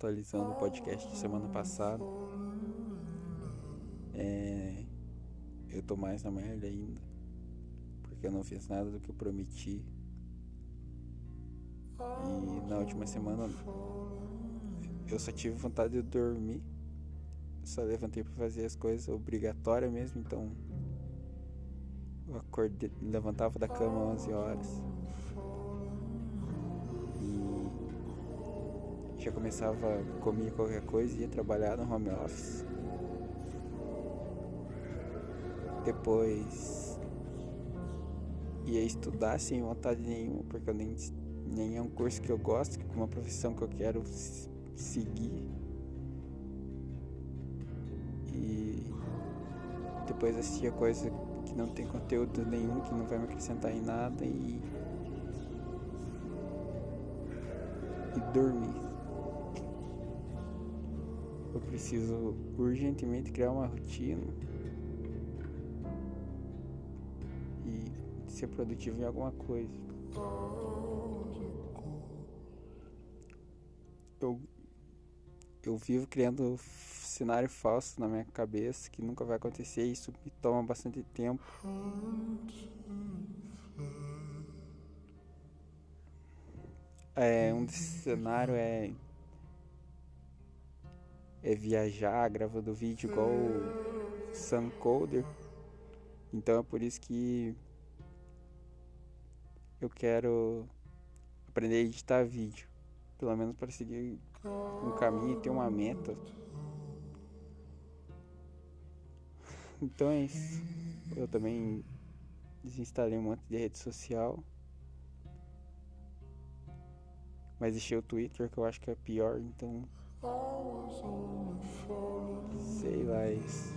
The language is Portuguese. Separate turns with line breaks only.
atualizando o podcast de semana passada. É, eu tô mais na merda ainda. Porque eu não fiz nada do que eu prometi. E na última semana eu só tive vontade de dormir. Só levantei para fazer as coisas obrigatórias mesmo, então eu acordei, levantava da cama às 11 horas. Já começava a comer qualquer coisa e ia trabalhar no home office. Depois ia estudar sem vontade nenhuma, porque eu nem, nem é um curso que eu gosto, que é uma profissão que eu quero seguir. E depois assistia coisa que não tem conteúdo nenhum, que não vai me acrescentar em nada e. E dormir. Preciso urgentemente criar uma rotina e ser produtivo em alguma coisa. Eu, eu vivo criando cenário falso na minha cabeça que nunca vai acontecer e isso me toma bastante tempo. É, um desses cenários é é viajar gravando vídeo igual o Sam. Então é por isso que eu quero aprender a editar vídeo. Pelo menos para seguir um caminho e ter uma meta. Então é isso. Eu também desinstalei um monte de rede social. Mas deixei o Twitter que eu acho que é pior, então. Sei lá, é isso.